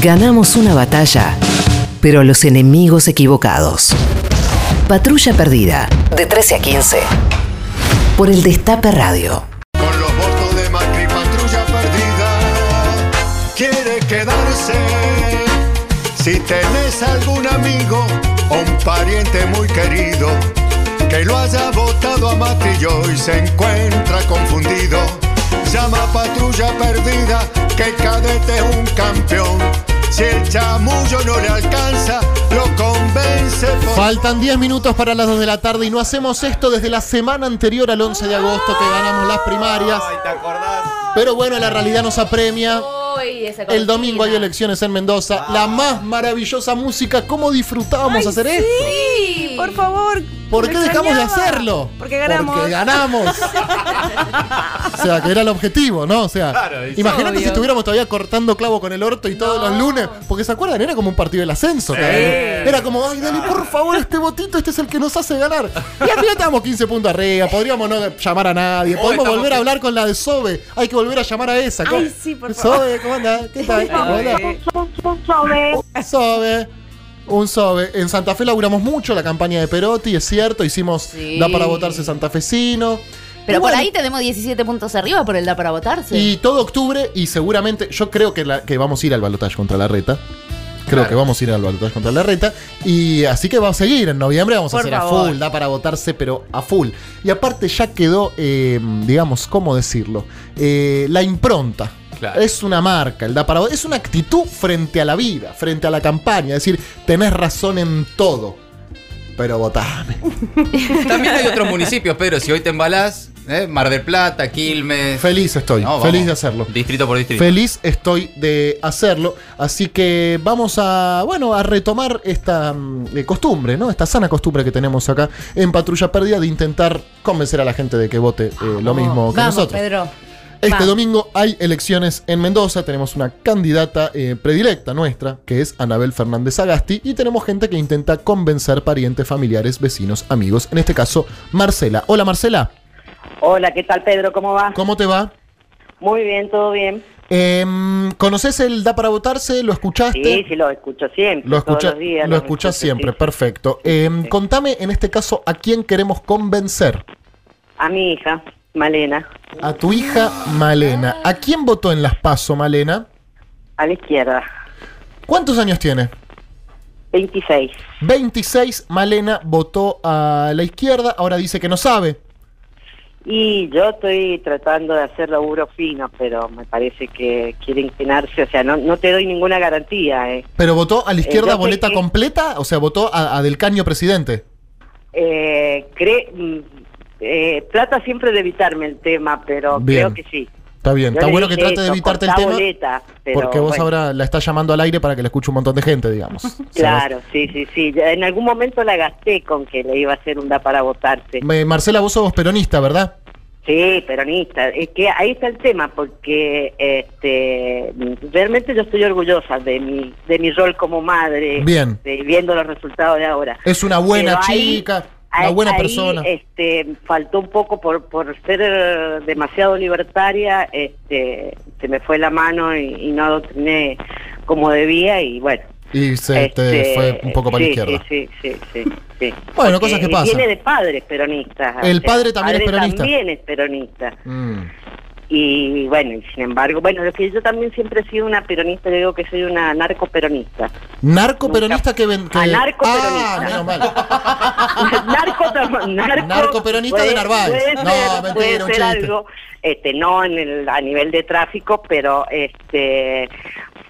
Ganamos una batalla, pero los enemigos equivocados. Patrulla Perdida, de 13 a 15. Por el Destape Radio. Con los votos de Macri, patrulla perdida, quiere quedarse. Si tenés algún amigo o un pariente muy querido que lo haya votado a Macri y se encuentra confundido, llama a patrulla perdida que el cadete es un campeón. Si el chamullo no le alcanza, lo convence por Faltan 10 minutos para las 2 de la tarde y no hacemos esto desde la semana anterior al 11 de agosto que ganamos las primarias. Pero bueno, la realidad nos apremia. Esa El domingo hay elecciones en Mendoza. La más maravillosa música. ¿Cómo disfrutábamos hacer esto? Sí, por favor. ¿Por qué dejamos de hacerlo? Porque ganamos. Porque ganamos. o sea, que era el objetivo, ¿no? O sea, Claro, sí. imagínate si estuviéramos todavía cortando clavo con el orto y todos los lunes. Porque se acuerdan, era como un partido del ascenso. Sí. Era como, ay, dale, por favor, este votito, este es el que nos hace ganar. Y al final estábamos 15 puntos arriba. Podríamos no llamar a nadie. Podemos estamos- volver a hablar con la de Sobe. Hay que volver a llamar a esa. Ay, sí, por favor. Sobe, ¿cómo andás? ¿Qué tal? Hola. Sobe. Sobe. Un Sobe. En Santa Fe laburamos mucho la campaña de Perotti, es cierto. Hicimos Sí. Da para votarse santafesino. Pero Y por bueno, ahí tenemos 17 puntos arriba por el da para votarse. Y todo octubre, y seguramente, yo creo que, la- que vamos a ir al balotaje contra la reta. Creo Claro. que vamos a ir al balotaje contra la reta. Y así que vamos a seguir. En noviembre vamos a Por hacer a favor. full, da para votarse, pero a full. Y aparte ya quedó, eh, digamos, ¿cómo decirlo? Eh, la impronta. Claro. Es una marca, el da para. Es una actitud frente a la vida, frente a la campaña. Es decir, tenés razón en todo. Pero votame. También hay otros municipios, Pedro, si hoy te embalás, ¿eh? Mar del Plata, Quilmes. Feliz estoy, No, feliz de hacerlo. Distrito por distrito. Feliz estoy de hacerlo. Así que vamos a, bueno, a retomar esta mm, eh, costumbre, ¿no? Esta sana costumbre que tenemos acá en Patrulla Perdida de intentar convencer a la gente de que vote eh, lo mismo que Vamos, nosotros. Pedro. Este Vamos. domingo hay elecciones en Mendoza. Tenemos una candidata eh, predilecta nuestra, que es Anabel Fernández Agasti. Y tenemos gente que intenta convencer parientes, familiares, vecinos, amigos. En este caso, Marcela. Hola, Marcela. Hola, ¿qué tal Pedro? ¿Cómo va? ¿Cómo te va? Muy bien, todo bien. Em, ¿Conoces el Da para votarse? ¿Lo escuchaste? Sí, sí, lo escucho siempre. Lo, todos escucha- los días lo los escuchas escucho, siempre, sí. perfecto. Em, sí. Contame en este caso a quién queremos convencer. A mi hija, Malena, A tu hija Malena. ¿A quién votó en las PASO, Malena? a la izquierda, ¿Cuántos años tiene? 26. 26, Malena votó a la izquierda, ahora dice que no sabe. Y yo estoy tratando de hacer laburo fino, pero me parece que quiere inclinarse, o sea, no, no te doy ninguna garantía. Eh. Pero votó a la izquierda yo sé boleta que- completa, o sea, votó a, a Del Caño presidente. Eh, cre- eh, trata siempre de evitarme el tema, pero Bien. creo que sí. Está bien, Yo está bueno que trate de evitarte el tema. boleta, porque vos bueno. ahora la estás llamando al aire para que la escuche un montón de gente, digamos. Claro, sí, sí, sí. En algún momento la gasté con que le iba a hacer un da para votarse. Me- Marcela, vos sos peronista, ¿verdad? Sí, peronista. Es que ahí está el tema, porque este, realmente yo estoy orgullosa de mi, de mi rol como madre, Bien. de- viendo los resultados de ahora. Es una buena Pero ahí- chica, una buena ahí, persona. Este, faltó un poco por, por ser demasiado libertaria, este, se me fue la mano y, y no adoctriné como debía y bueno. Y se te este, fue un poco para sí, la izquierda. Sí, sí, sí, sí, sí. Bueno, Porque cosas que pasan. Viene de padres peronistas. El padre también es padre peronista. También es peronista. Mm. Y bueno, y sin embargo, bueno, lo que yo también siempre he sido una peronista, le digo que soy una narcoperonista. Narco peronista que ven. Que... Anarcoperonista. Ah, menos mal. narco, narco, Narcoperonista de Narváez. Puede No, ser, mentira, puede un ser algo, este, no en el, a nivel de tráfico, pero este,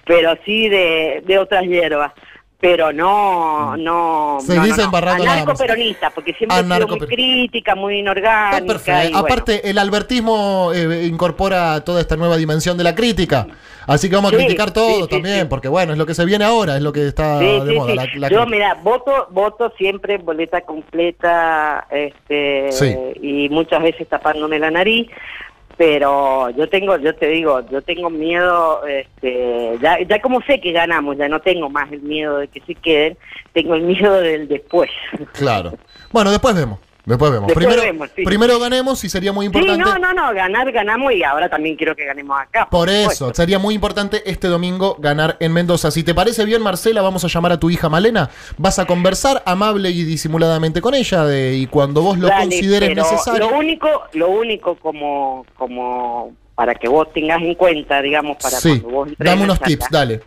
pero sí de, de otras hierbas. Pero no, no. Seguís no, no, no. Anarcoperonista, porque siempre he sido muy crítica, muy Está inorgánica. perfecto. y bueno. Aparte, el albertismo eh, incorpora toda esta nueva dimensión de la crítica. Así que vamos a Sí, criticar todo sí, también, sí. porque bueno, es lo que se viene ahora, es lo que está de moda. la- la Yo, mira, voto, voto siempre boleta completa este, y muchas veces tapándome la nariz, pero yo tengo, yo te digo, yo tengo miedo, este, ya, ya como sé que ganamos, ya no tengo más el miedo de que se queden, tengo el miedo del después. Claro. Bueno, después vemos. Después vemos. Después primero, vemos, sí. primero ganemos y sería muy Sí, importante. no, no, no, ganar, ganamos y ahora también quiero que ganemos acá. Por eso, supuesto. sería muy importante este domingo ganar en Mendoza. Si te parece bien, Marcela, vamos a llamar a tu hija Malena. Vas a conversar amable y disimuladamente con ella de, y cuando vos lo Dale, consideres pero necesario. Lo único, lo único como, como para que vos tengas en cuenta, digamos, para sí, cuando vos dame unos tips, dale.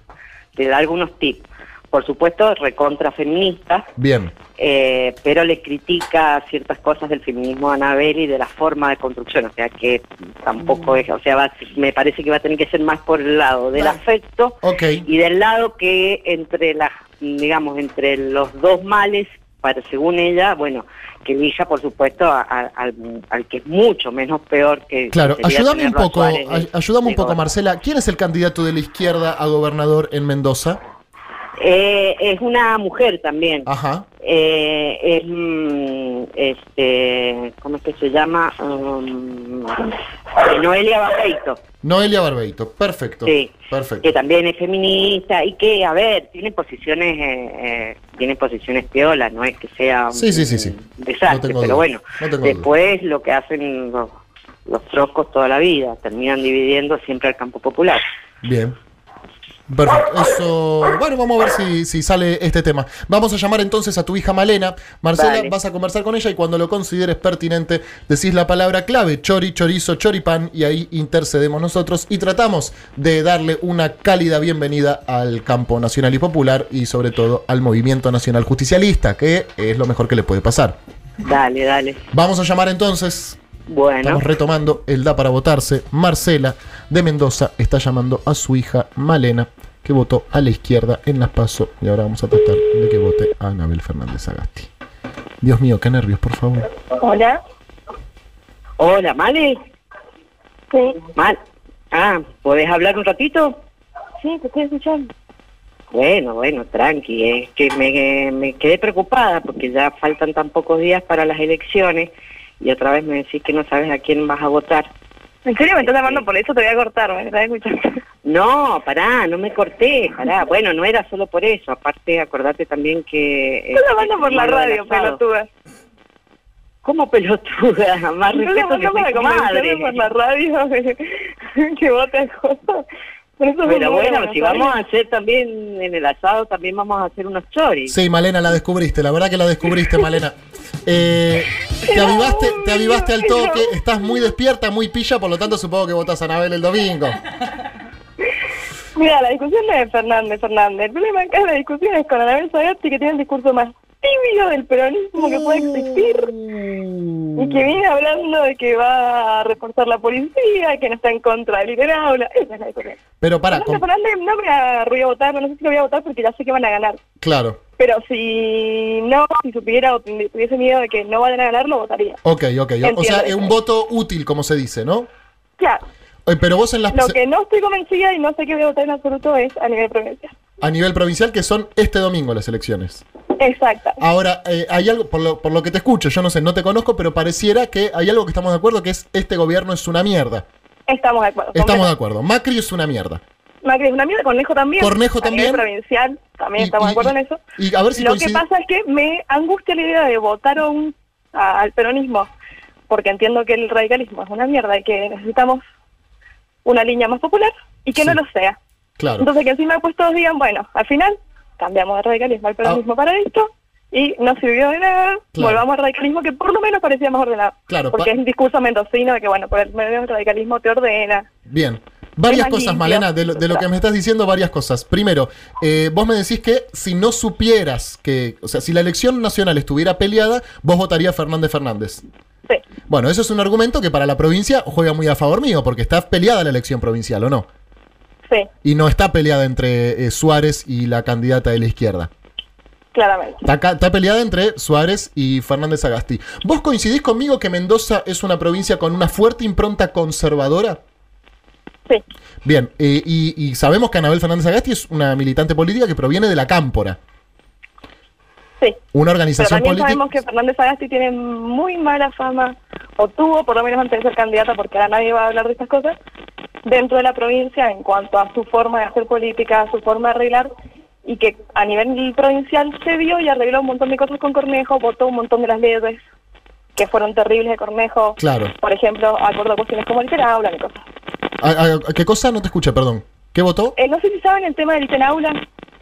Te da algunos tips. Por supuesto, recontra feminista, Bien, eh, pero le critica ciertas cosas del feminismo a Anabel y de la forma de construcción, o sea que tampoco es, o sea, va- me parece que va a tener que ser más por el lado del Vale. afecto ok. y del lado que entre las, digamos, entre los dos males, para según ella, bueno, que elija por supuesto a- a- al, al que es mucho menos peor que Claro, ayúdame un poco, ay- ayúdame un poco. Marcela. ¿Quién es el candidato de la izquierda a gobernador en Mendoza? Eh, es una mujer también. Ajá. Eh, es, mm, este, ¿cómo es que se llama? Um, eh, Noelia Barreito, Noelia Barbeito. Perfecto. Sí. Perfecto. que también es feminista y que, a ver, tiene posiciones, eh, eh, tiene posiciones piolas, no es que sea un, Sí, sí, sí, sí. desastre, No pero bueno, No después lo que hacen los, los troscos toda la vida, terminan dividiendo siempre al campo popular. Bien. Perfecto. Eso. Bueno, vamos a ver si, si sale este tema. Vamos a llamar entonces a tu hija Malena. Marcela, Vale. vas a conversar con ella y cuando lo consideres pertinente, decís la palabra clave: chori, chorizo, choripán. Y ahí intercedemos nosotros y tratamos de darle una cálida bienvenida al campo nacional y popular y, sobre todo, al movimiento nacional justicialista, que es lo mejor que le puede pasar. Dale, dale. Vamos a llamar entonces. Bueno, Estamos retomando el Da para votarse. Marcela de Mendoza está llamando a su hija Malena, que votó a la izquierda en las PASO. Y ahora vamos a tratar de que vote a Anabel Fernández Agasti. Dios mío, qué nervios, por favor. Hola. hola, Male. Sí, Mal. Ah, ¿podés hablar un ratito? sí, te estoy escuchando. Bueno, bueno, tranqui, es que me, me quedé preocupada porque ya faltan tan pocos días para las elecciones y otra vez me decís que no sabes a quién vas a votar. ¿En serio me estás llamando por eso? Te voy a cortar, me estás escuchando. No, pará, no me corté, pará. Bueno, no era solo por eso, aparte acordate también que... Estás eh, llamando por la radio, pelotuda. ¿Como pelotuda? Más respeto que tu convencerme por la madre. radio que vote a cosas. Pero número, bueno, ¿no si vamos a hacer también en el asado, también vamos a hacer unos choris. Sí, Malena, la descubriste. La verdad que la descubriste, Malena. Eh, te, avivaste, te avivaste al toque. Estás muy despierta, muy pilla. Por lo tanto, supongo que votas a Anabel el domingo. Mira, la discusión no es de Fernández, Fernández. El problema acá de la discusión es con Anabel Sagasti, que tiene el discurso más tibio del peronismo que puede existir. Y que viene hablando de que va a reforzar la policía, que no está en contra del liderazgo. Esa es la discusión. Pero para, Fernández, Fernández no me voy a votar, no sé si lo voy a votar porque ya sé que van a ganar. claro. Pero si no, si supiera o tuviese miedo de que no vayan a ganar, lo votaría. Ok, ok. O sea, es un voto útil, como se dice, ¿no? Claro, Eh, Pero vos en las lo que no estoy convencida y no sé qué voy a votar en absoluto es a nivel provincial. a nivel provincial, que son este domingo las elecciones. Exacta. Ahora, eh, hay algo, por lo, por lo que te escucho, yo no sé, no te conozco, pero pareciera que hay algo que estamos de acuerdo, que es este gobierno es una mierda. Estamos de acuerdo. Estamos de acuerdo. Macri es una mierda. Macri es una mierda, Cornejo también. Cornejo a también. nivel provincial también Y- estamos y- de acuerdo en eso. Y a ver si Lo que pasa es que me angustia la idea de votar a un- a- al peronismo, porque entiendo que el radicalismo es una mierda y que necesitamos una línea más popular y que Sí. no lo sea. Claro. Entonces que encima pues todos digan, bueno, al final cambiamos de radicalismo al peronismo para esto y no sirvió de nada, Claro. volvamos al radicalismo que por lo menos parecía más ordenado. Claro, porque es un discurso mendocino de que bueno, por el medio el radicalismo te ordena. Bien. Varias cosas, limpio. Malena, de lo, de lo que me estás diciendo, varias cosas. Primero, eh, vos me decís que si no supieras que, o sea, si la elección nacional estuviera peleada, vos votarías Fernández Fernández. Sí, Bueno, eso es un argumento que para la provincia juega muy a favor mío, porque está peleada la elección provincial, ¿o no? sí, Y no está peleada entre eh, Suárez y la candidata de la izquierda. claramente. Está, está peleada entre Suárez y Fernández Agasti. ¿Vos coincidís conmigo que Mendoza es una provincia con una fuerte impronta conservadora? Sí, Bien, eh, y, y sabemos que Anabel Fernández Agasti es una militante política que proviene de la Cámpora, sí. una organización política. sabemos que Fernández Agasti tiene muy mala fama, o tuvo por lo menos antes de ser candidata, porque ahora nadie va a hablar de estas cosas, dentro de la provincia en cuanto a su forma de hacer política, su forma de arreglar, y que a nivel provincial se vio y arregló un montón de cosas con Cornejo, votó un montón de las leyes que fueron terribles de Cornejo. Claro. Por ejemplo, acuerdo a cuestiones como el y cosas. ¿A, a- a qué cosa? No te escuché, perdón. ¿Qué votó? Eh, no sé si saben el tema del Aula.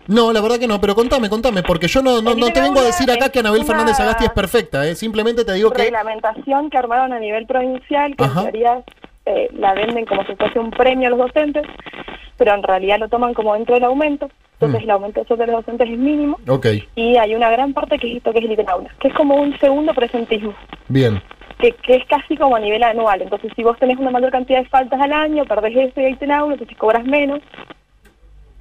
No, la verdad que no, pero contame, contame, porque yo no, no, no te vengo a decir acá que Anabel Fernández Agasti es perfecta, ¿eh? simplemente te digo que... reglamentación que armaron a nivel provincial, que Ajá. en teoría eh, la venden como si fuese un premio a los docentes, pero en realidad lo toman como dentro del aumento. Entonces Mm. el aumento de los docentes es mínimo Ok, y hay una gran parte que es esto que es el aula, que es como un segundo presentismo. bien. Que, que es casi como a nivel anual. Entonces, si vos tenés una mayor cantidad de faltas al año, perdés ese ítem aula, entonces cobras menos.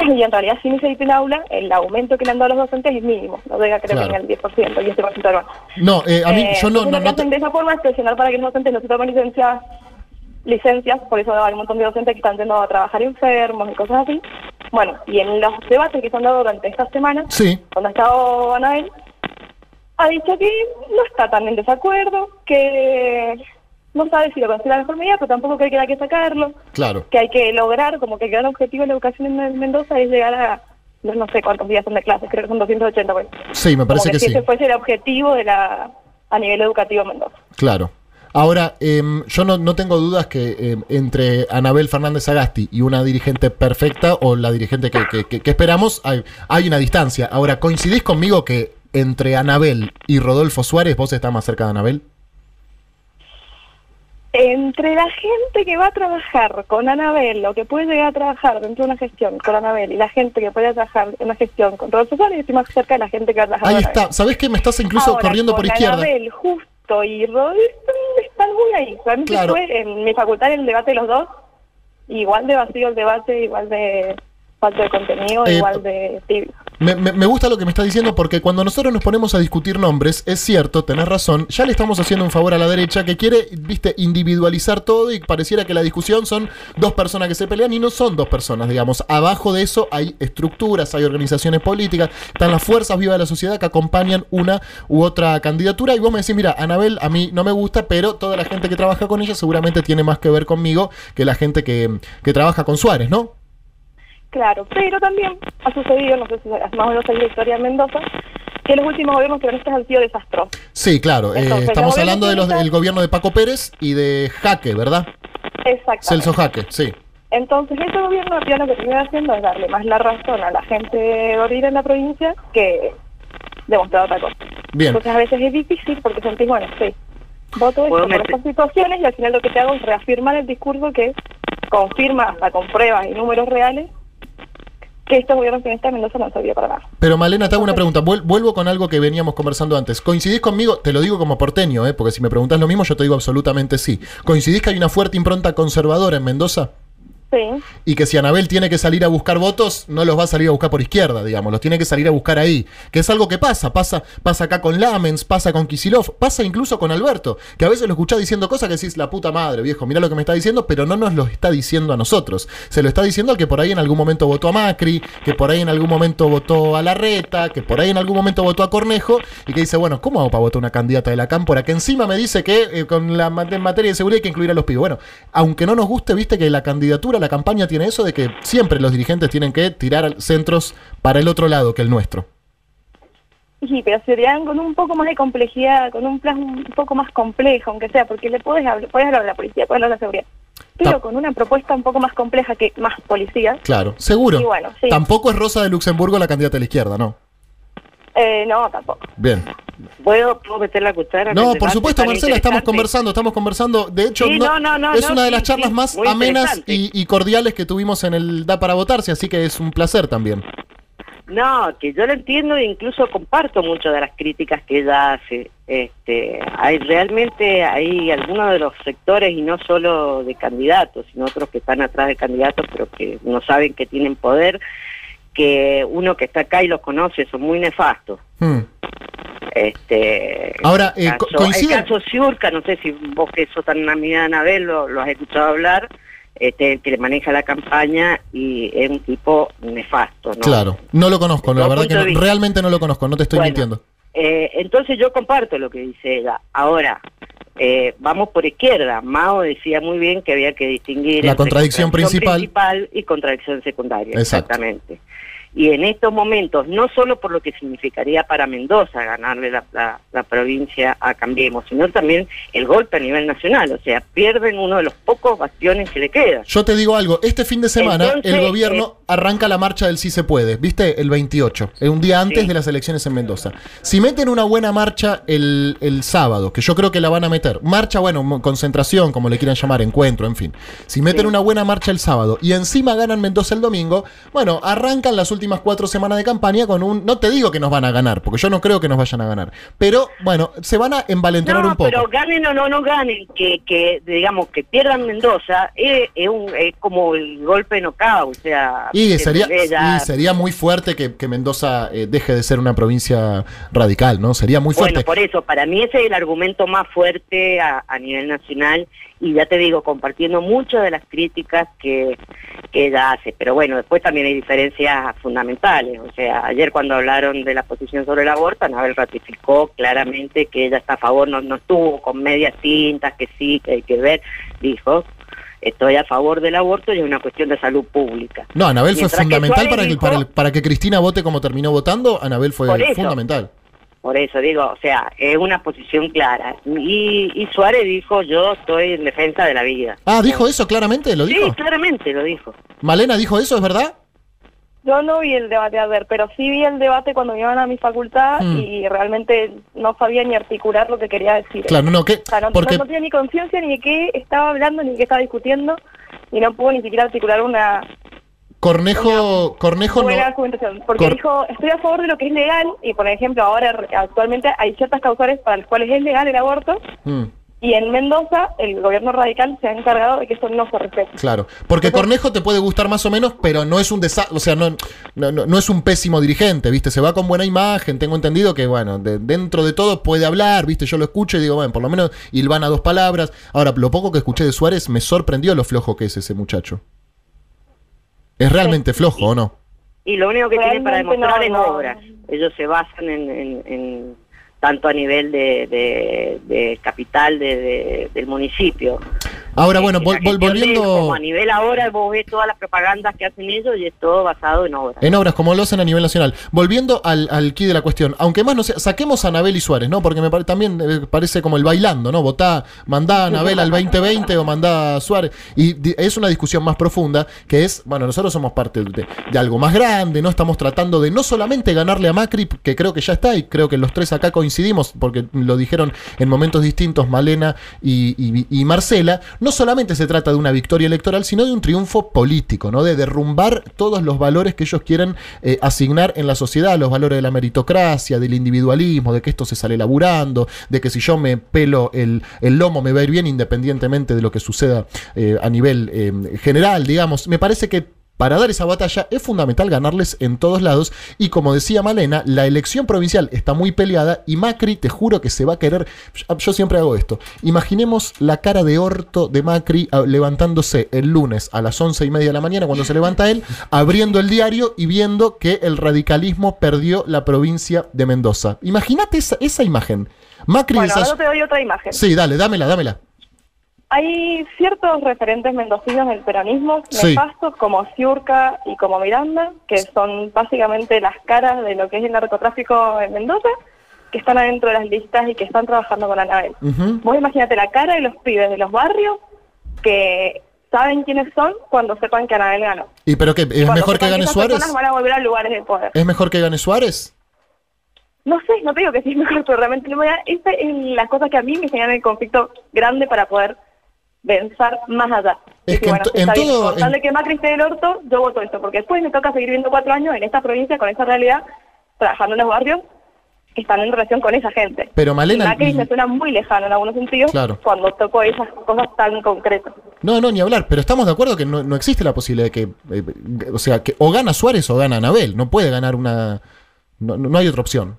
Y en realidad, sin ese ítem aula, el aumento que le han dado a los docentes es mínimo. No llega, creo Claro. que al 10%, 15% anual. No, eh, a mí Eh, yo no, no, no te- de esa forma es presionar para que los docentes no se tomen licencias, licencias, por eso hay un montón de docentes que están yendo a trabajar enfermos y cosas así. Bueno, y en los debates que se han dado durante esta semana, Sí, cuando ha estado Anabel, ha dicho que no está tan en desacuerdo, que no sabe si lo considera la mejor medida, pero tampoco cree que hay que sacarlo, claro. que hay que lograr, como que el gran objetivo de la educación en Mendoza es llegar a, no, no sé cuántos días son de clases, creo que son 280, pues. Sí, me parece como que que, si sí. ese fuese el objetivo de la a nivel educativo en Mendoza. Claro. Ahora, em, yo no, no tengo dudas que em, entre Anabel Fernández Agasti y una dirigente perfecta o la dirigente que, que- que- que esperamos, hay, hay una distancia. Ahora, ¿coincidís conmigo que entre Anabel y Rodolfo Suárez vos estás más cerca de Anabel? Entre la gente que va a trabajar con Anabel, o que puede llegar a trabajar dentro de una gestión con Anabel, y la gente que puede trabajar en una gestión con Rodolfo Suárez, estoy más cerca de la gente que va a trabajar Ahí está. ¿Sabés que me estás incluso Ahora, corriendo por izquierda? Anabel, Justo y Rodolfo están muy ahí. Realmente Claro. fue en mi facultad el debate de los dos, igual de vacío el debate, igual de falta de contenido, Eh, igual de tibio. Me, me- me gusta lo que me está diciendo porque cuando nosotros nos ponemos a discutir nombres, es cierto, tenés razón, ya le estamos haciendo un favor a la derecha que quiere, viste, individualizar todo y pareciera que la discusión son dos personas que se pelean y no son dos personas, digamos. Abajo de eso hay estructuras, hay organizaciones políticas, están las fuerzas vivas de la sociedad que acompañan una u otra candidatura y vos me decís, mira, Anabel a mí no me gusta, pero toda la gente que trabaja con ella seguramente tiene más que ver conmigo que la gente que, que trabaja con Suárez, ¿no? Claro, pero también ha sucedido, no sé si más o menos en la historia de Mendoza, que los últimos gobiernos peronistas han sido desastrosos. Sí, claro. eh, estamos hablando de los- gobierno del gobierno de Paco Pérez y de Jaque, ¿verdad? Exacto. Celso Jaque, sí. Entonces, este gobierno al final lo que termina haciendo es darle más la razón a la gente de Orira en la provincia que demostrar otra cosa. Bien. Entonces, a veces es difícil porque sentís, bueno, sí, voto esto ¿Puedo por estas situaciones y al final lo que te hago es reafirmar el discurso que confirma hasta con pruebas y números reales que estos gobiernos que en Mendoza no servido para nada. Pero Malena, te hago una pregunta. Vuel- vuelvo con algo que veníamos conversando antes. ¿Coincidís conmigo? Te lo digo como porteño, ¿eh? porque si me preguntas lo mismo, yo te digo absolutamente sí. ¿Coincidís que hay una fuerte impronta conservadora en Mendoza? Y que si Anabel tiene que salir a buscar votos, no los va a salir a buscar por izquierda, digamos, los tiene que salir a buscar ahí. Que es algo que pasa, pasa, pasa acá con Lamens, pasa con Kisilov, pasa incluso con Alberto, que a veces lo escuchás diciendo cosas que decís, la puta madre, viejo, mira lo que me está diciendo, pero no nos lo está diciendo a nosotros. Se lo está diciendo al que por ahí en algún momento votó a Macri, que por ahí en algún momento votó a Larreta, que por ahí en algún momento votó a Cornejo, y que dice, bueno, ¿cómo hago para votar una candidata de la cámpora que encima me dice que eh, con la en materia de seguridad hay que incluir a los pibes? Bueno, aunque no nos guste, viste que la candidatura, la campaña tiene eso de que siempre los dirigentes tienen que tirar centros para el otro lado que el nuestro. Sí, pero serían con un poco más de complejidad, con un plan un poco más complejo, aunque sea, porque le puedes hablar, puedes hablar a la policía, puedes hablar a la seguridad, pero con una propuesta un poco más compleja que más policía. Claro, seguro. Y bueno, sí. Tampoco es Rosa de Luxemburgo la candidata de la izquierda, ¿no? Eh, no, tampoco. Bien. ¿Puedo, puedo meter la cuchara? No, por supuesto, Marcela, estamos conversando, estamos conversando. De hecho, Sí, no, no, no, es una de las charlas sí, más amenas y cordiales que tuvimos en el Da para votarse, así que es un placer también. No, que yo lo entiendo e incluso comparto mucho de las críticas que ella hace. Este, hay realmente hay algunos de los sectores y no solo de candidatos, sino otros que están atrás de candidatos pero que no saben que tienen poder, que uno que está acá y los conoce son muy nefastos. Hmm. Este, Ahora, el eh, el caso Ciurca, no sé si vos que sos tan amiga de Anabel lo, lo has escuchado hablar, este, que le maneja la campaña y es un tipo nefasto. ¿no? Claro, no lo conozco, la verdad que no- realmente no lo conozco, no te estoy Bueno, mintiendo. Eh, entonces yo comparto lo que dice ella. Ahora, eh, vamos por izquierda. Mao decía muy bien que había que distinguir La entre contradicción principal. principal y contradicción secundaria. Exacto. Exactamente. Y en estos momentos, no solo por lo que significaría para Mendoza ganarle la, la- la provincia a Cambiemos, sino también el golpe a nivel nacional. O sea, pierden uno de los pocos bastiones que le quedan. Yo te digo algo, este fin de semana Entonces, el gobierno arranca la marcha del Sí se puede, ¿viste? El 28, eh, un día antes Sí. de las elecciones en Mendoza. Si meten una buena marcha el, el sábado, que yo creo que la van a meter, marcha, bueno, concentración, como le quieran llamar, encuentro, en fin. Si meten Sí. una buena marcha el sábado y encima ganan Mendoza el domingo, bueno, arrancan las últimas cuatro semanas de campaña con un... No te digo que nos van a ganar, porque yo no creo que nos vayan a ganar, pero bueno, se van a envalentonar No, un poco. pero ganen o no, no ganen, que, que digamos que pierdan Mendoza, es, es un, es como el golpe knockout, o sea... Y sería, ¿entendés? Ya- y sería muy fuerte que, que Mendoza eh, deje de ser una provincia radical, ¿no? Sería muy fuerte. Bueno, por eso, para mí ese es el argumento más fuerte a, a nivel nacional y ya te digo, compartiendo muchas de las críticas que, que ella hace. Pero bueno, después también hay diferencias fundamentales. O sea, ayer cuando hablaron de la posición sobre el aborto, Anabel ratificó claramente que ella está a favor, no, no estuvo con medias tintas, que sí, que hay que ver, dijo. Estoy a favor del aborto y es una cuestión de salud pública. No, Anabel fue Mientras fundamental para que, para, el- para que Cristina vote como terminó votando. Anabel fue Por eso. fundamental. Por eso digo, o sea, es una posición clara. Y, y Suárez dijo, yo estoy en defensa de la vida. Ah, ¿dijo eso claramente? ¿Lo Sí, dijo? claramente lo dijo. ¿Malena dijo eso, es verdad? Yo no vi el debate ayer, pero sí vi el debate cuando me iban a mi facultad Mm. y realmente no sabía ni articular lo que quería decir. Claro, no, ¿qué? O sea, no, Porque no tenía ni conciencia ni de qué estaba hablando ni de qué estaba discutiendo y no pudo ni siquiera articular una Cornejo, Cornejo buena no... argumentación. Porque Cor- dijo, estoy a favor de lo que es legal y, por ejemplo, ahora actualmente hay ciertas causales para las cuales es legal el aborto Mm, y en Mendoza el gobierno radical se ha encargado de que eso no se respete. claro. Porque Cornejo te puede gustar más o menos, pero no es un desa o sea, no, no, no- no es un pésimo dirigente, ¿viste? Se va con buena imagen, tengo entendido que, bueno, de- dentro de todo puede hablar, ¿viste? Yo lo escucho y digo, bueno, por lo menos hilvana dos palabras. Ahora, lo poco que escuché de Suárez me sorprendió lo flojo que es ese muchacho. ¿Es realmente flojo o no? Y lo único que tiene para Realmente demostrar no, es no. obras. Ellos se basan en, en- en- tanto a nivel de, de- capital de- del municipio. Ahora, bueno, vol- volviendo... Como a nivel ahora vos ves todas las propagandas que hacen ellos y es todo basado en obras. En obras, como lo hacen a nivel nacional. Volviendo al, al key de la cuestión, aunque más no sea, saquemos a Anabel y Suárez, ¿no? Porque me pare- también eh, parece como el bailando, ¿no? Votá, mandá a Anabel al 2020 o mandá a Suárez. Y es una discusión más profunda, que es, bueno, nosotros somos parte de, de algo más grande, ¿no? Estamos tratando de no solamente ganarle a Macri, que creo que ya está, y creo que los tres acá coincidimos, porque lo dijeron en momentos distintos Malena y, y- y Marcela, no solamente se trata de una victoria electoral, sino de un triunfo político, ¿no? De derrumbar todos los valores que ellos quieren eh, asignar en la sociedad, los valores de la meritocracia, del individualismo, de que esto se sale laburando, de que si yo me pelo el, el lomo me va a ir bien independientemente de lo que suceda eh, a nivel eh, general, digamos. Me parece que para dar esa batalla es fundamental ganarles en todos lados y como decía Malena, la elección provincial está muy peleada y Macri, te juro que se va a querer, yo, siempre hago esto, imaginemos la cara de orto de Macri levantándose el lunes a las once y media de la mañana cuando se levanta él, abriendo el diario y viendo que el radicalismo perdió la provincia de Mendoza. Imagínate esa, esa imagen. Macri Bueno, ahora te doy otra imagen. Sí, dale, dámela, dámela. Hay ciertos referentes mendocinos del peronismo Sí. nefastos como Ciurca y como Miranda, que son básicamente las caras de lo que es el narcotráfico en Mendoza, que están adentro de las listas y que están trabajando con Anabel. Ujú. Vos imagínate la cara de los pibes de los barrios que saben quiénes son cuando sepan que Anabel ganó. ¿Y pero qué? ¿Es Cuando mejor que gane Suárez? van a volver a lugares de poder. ¿Es mejor que gane Suárez? No sé, no te digo que sí es mejor, pero realmente no me da... Esa es la cosa que a mí me generan el conflicto grande para poder pensar más allá. Es que en bueno, en bien, todo- tal en- de que Macri esté del orto, yo voto esto, porque después me toca seguir viviendo cuatro años en esta provincia con esa realidad, trabajando en los barrios que están en relación con esa gente. Pero Malena- Y Macri me suena muy lejano en algunos sentidos Claro. cuando toco esas cosas tan concretas. No, no, ni hablar, pero estamos de acuerdo que no, no existe la posibilidad de que, eh, o sea, que o gana Suárez o gana Anabel, no puede ganar una, no, no hay otra opción.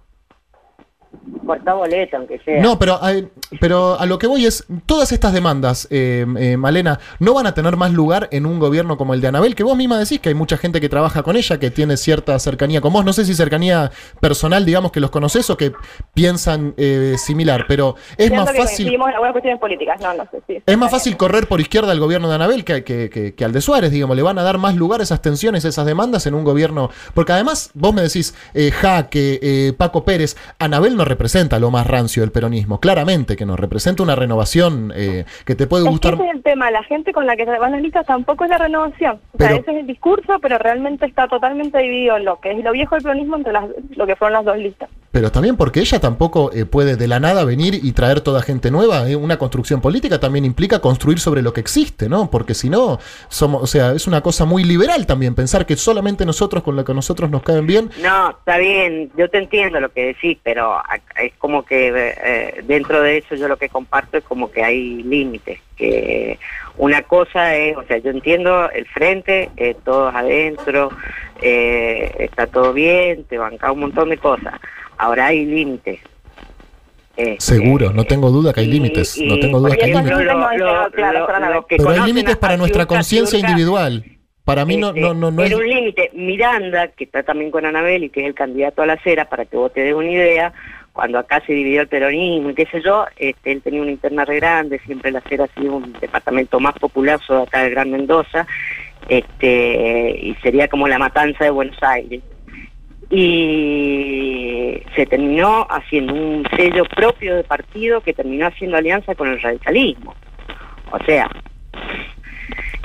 Aunque sea. No, pero, eh, pero a lo que voy es, todas estas demandas, eh, eh, Malena, no van a tener más lugar en un gobierno como el de Anabel, que vos misma decís que hay mucha gente que trabaja con ella, que tiene cierta cercanía con vos, no sé si cercanía personal, digamos, que los conoces o que piensan eh, similar, pero es Siento más fácil... coincidimos en algunas cuestiones políticas, no, no sé. Sí, Es más fácil correr por izquierda al gobierno de Anabel que, que- que- que al de Suárez, digamos. Le van a dar más lugar a esas tensiones, esas demandas en un gobierno. Porque además, vos me decís, eh, Jaque, eh, Paco Pérez, Anabel no representa lo más rancio del peronismo. Claramente que no. Representa una renovación eh, que te puede Es que gustar. ese es el tema, la gente con la que se van las listas tampoco es la renovación. O sea, ese es el discurso, pero realmente está totalmente dividido en lo que es lo viejo del peronismo entre las, lo que fueron las dos listas. Pero también porque ella tampoco eh, puede de la nada venir y traer toda gente nueva. eh. Una construcción política también implica construir sobre lo que existe, ¿no? Porque si no, somos, o sea, es una cosa muy liberal también pensar que solamente nosotros con lo que a nosotros nos caen bien. No, está bien, yo te entiendo lo que decís, pero es como que eh, dentro de eso yo lo que comparto es como que hay límites, que una cosa es, o sea, yo entiendo el frente, eh, todos adentro, eh, está todo bien, te banca un montón de cosas, ahora hay límites. Este, Seguro, no tengo duda que hay y- límites. y, No tengo duda que hay límites. límites. lo- lo- Claro, lo- claro, lo que Pero hay límites a para nuestra conciencia individual. Para mí no, este, no, no, no es. Era un límite. Miranda, que está también con Anabel y que es el candidato a la acera, para que vos te des una idea, cuando acá se dividió el peronismo y qué sé yo, este, él tenía una interna re grande, siempre la acera ha sido un departamento más popular sobre acá del Gran Mendoza, este, y sería como la matanza de Buenos Aires. Y se terminó haciendo un sello propio de partido que terminó haciendo alianza con el radicalismo. O sea,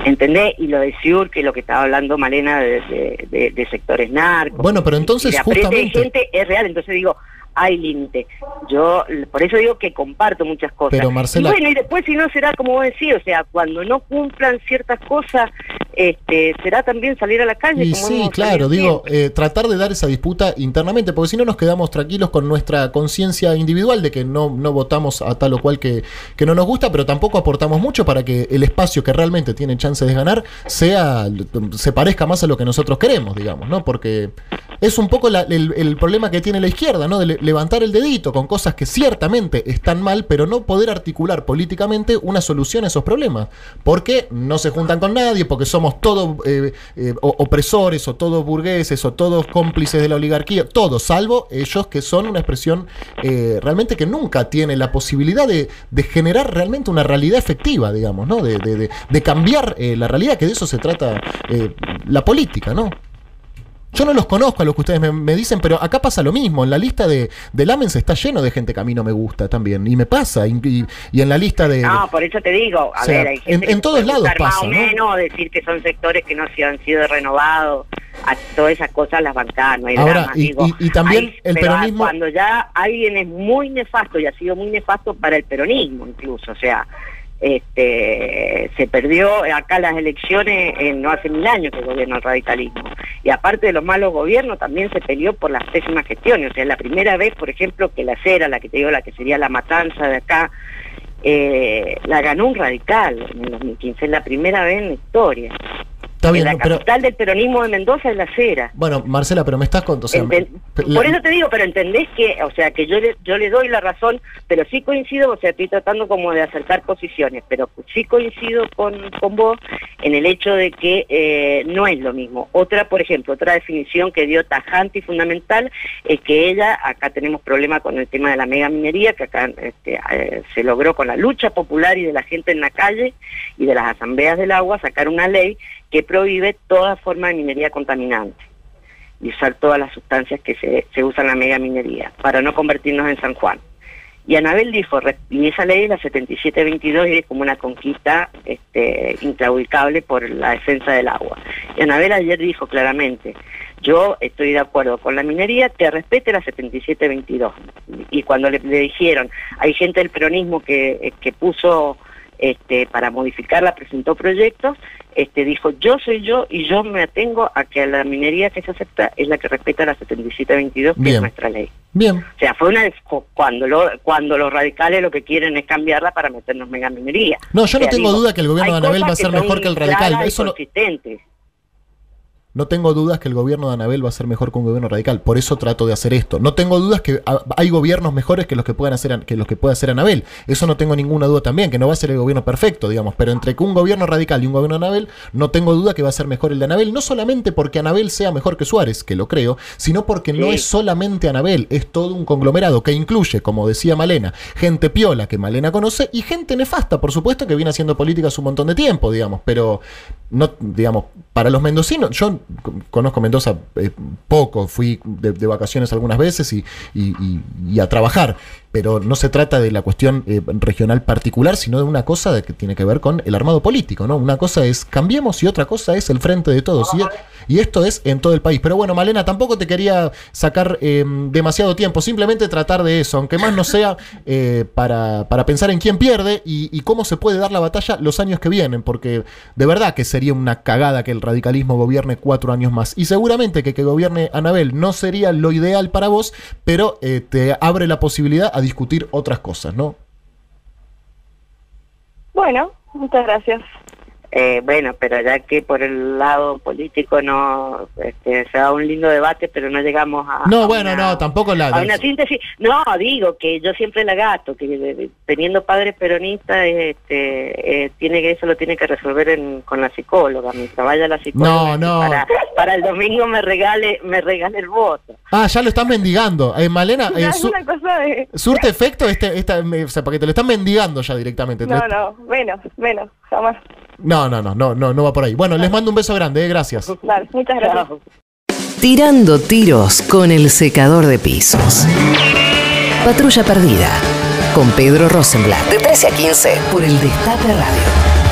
¿Entendés? Y lo de Siur, que lo que estaba hablando Malena de, de- de- de sectores narcos. Bueno, pero entonces, justamente- gente es real, entonces digo, hay límite. Yo, por eso digo que comparto muchas cosas. Pero, Marcela- Y bueno, y después si no será como vos decís, o sea, cuando no cumplan ciertas cosas, este, será también salir a la calle. Y como sí, claro, digo, eh, tratar de dar esa disputa internamente, porque si no nos quedamos tranquilos con nuestra conciencia individual de que no, no votamos a tal o cual que, que no nos gusta, pero tampoco aportamos mucho para que el espacio que realmente tiene chances de ganar sea se parezca más a lo que nosotros queremos, digamos, ¿no? Porque es un poco el, problema que tiene la izquierda, ¿no? De le- levantar el dedito con cosas que ciertamente están mal, pero no poder articular políticamente una solución a esos problemas. Porque no se juntan con nadie, porque somos todos eh, eh, opresores, o todos burgueses, o todos cómplices de la oligarquía, todos, salvo ellos que son una expresión eh, realmente que nunca tiene la posibilidad de, generar realmente una realidad efectiva, digamos, ¿no? De, cambiar la realidad, que de eso se trata la política, ¿no? Yo no los conozco a los que ustedes me, me dicen, pero acá pasa lo mismo. En la lista de, de Lamens está lleno de gente que a mí no me gusta también. Y me pasa. Y, y- y en la lista de. No, por eso te digo, a o sea, ver, hay gente en- en todos lados más pasa, o ¿no? menos, decir que son sectores que no se han sido renovados, a todas esas cosas las bancas, no hay Ahora, drama, y- digo. y- también Hay- el pero peronismo- Cuando ya alguien es muy nefasto y ha sido muy nefasto para el peronismo incluso, o sea, este se perdió acá las elecciones eh, no hace mil años que gobierna el radicalismo. Y aparte de los malos gobiernos también se peleó por las pésimas gestiones. O sea la primera vez por ejemplo que la cera la que te digo la que sería la matanza de acá eh, la ganó un radical en el 2015 es la primera vez en la historia está bien, en la pero. capital del peronismo de Mendoza es la cera Bueno, Marcela, pero me estás contando. O sea, por eso te digo, pero entendés que, o sea, que yo le, yo le doy la razón, pero sí coincido, o sea, estoy tratando como de acercar posiciones, pero sí coincido con, con vos en el hecho de que eh, no es lo mismo. Otra, por ejemplo, otra definición que dio tajante y fundamental es que ella, acá tenemos problema con el tema de la mega minería, que acá este, eh, se logró con la lucha popular y de la gente en la calle y de las asambleas del agua sacar una ley que prohíbe toda forma de minería contaminante y usar todas las sustancias que se, se usan en la mega minería para no convertirnos en San Juan. Y Anabel dijo, y esa ley, la 7722, es como una conquista este, por la defensa del agua. Y Anabel ayer dijo claramente, yo estoy de acuerdo con la minería, que respete la 7722. Y cuando le, le dijeron, hay gente del peronismo que, eh, que puso este, para modificarla, presentó proyectos, este, dijo, yo soy yo y yo me atengo a que la minería que se acepta es la que respeta la 7722, que Bien. es nuestra ley. Bien. O sea, fue una cuando lo, cuando los radicales lo que quieren es cambiarla para meternos mega minería. No, yo O no tengo digo, duda que el gobierno de Anabel va a ser mejor que el radical. Eso lo-. No tengo dudas que el gobierno de Anabel va a ser mejor que un gobierno radical. Por eso trato de hacer esto. No tengo dudas que hay gobiernos mejores que los que puedan hacer que los que pueda hacer Anabel. Eso no tengo ninguna duda también, que no va a ser el gobierno perfecto, digamos. Pero entre que un gobierno radical y un gobierno de Anabel, no tengo duda que va a ser mejor el de Anabel. No solamente porque Anabel sea mejor que Suárez, que lo creo, sino porque no Sí. es solamente Anabel, es todo un conglomerado que incluye, como decía Malena, gente piola que Malena conoce y gente nefasta, por supuesto, que viene haciendo políticas un montón de tiempo, digamos. Pero no, digamos, para los mendocinos, yo conozco Mendoza eh, poco, fui de, vacaciones algunas veces y- y- y a trabajar, pero no se trata de la cuestión eh, regional particular, sino de una cosa que tiene que ver con el armado político, ¿no? Una cosa es cambiemos y otra cosa es el frente de todos. Y, esto es en todo el país. Pero bueno, Malena, tampoco te quería sacar eh, demasiado tiempo, simplemente tratar de eso, aunque más no sea eh, para, para pensar en quién pierde y, cómo se puede dar la batalla los años que vienen, porque de verdad que sería una cagada que el radicalismo gobierne cuatro años más. Y seguramente que que gobierne Anabel no sería lo ideal para vos, pero te abre la posibilidad a discutir otras cosas, ¿no? Bueno, muchas gracias. Eh, bueno, pero ya que por el lado político no este, se da un lindo debate, pero no llegamos a. No, a bueno, una- no, tampoco la... A una síntesis. No, digo que yo siempre la gasto, que de- teniendo padres peronistas, este, eh, tiene que eso lo tiene que resolver en- con la psicóloga. Mientras vaya la psicóloga, No, no. Para, para el domingo me regale, me regale el voto. Ah, ya lo estás mendigando. Eh, Malena, eh, su- de... surte efecto este, esta, o sea, porque te lo están mendigando ya directamente. No, no, menos, menos, jamás. No, no, no, no, no, no va por ahí. Bueno, les mando un beso grande, eh, gracias. Dale, muchas gracias. Tirando tiros con el secador de pisos. Patrulla perdida. Con Pedro Rosenblatt. De 13 a 15 por el Destape Radio.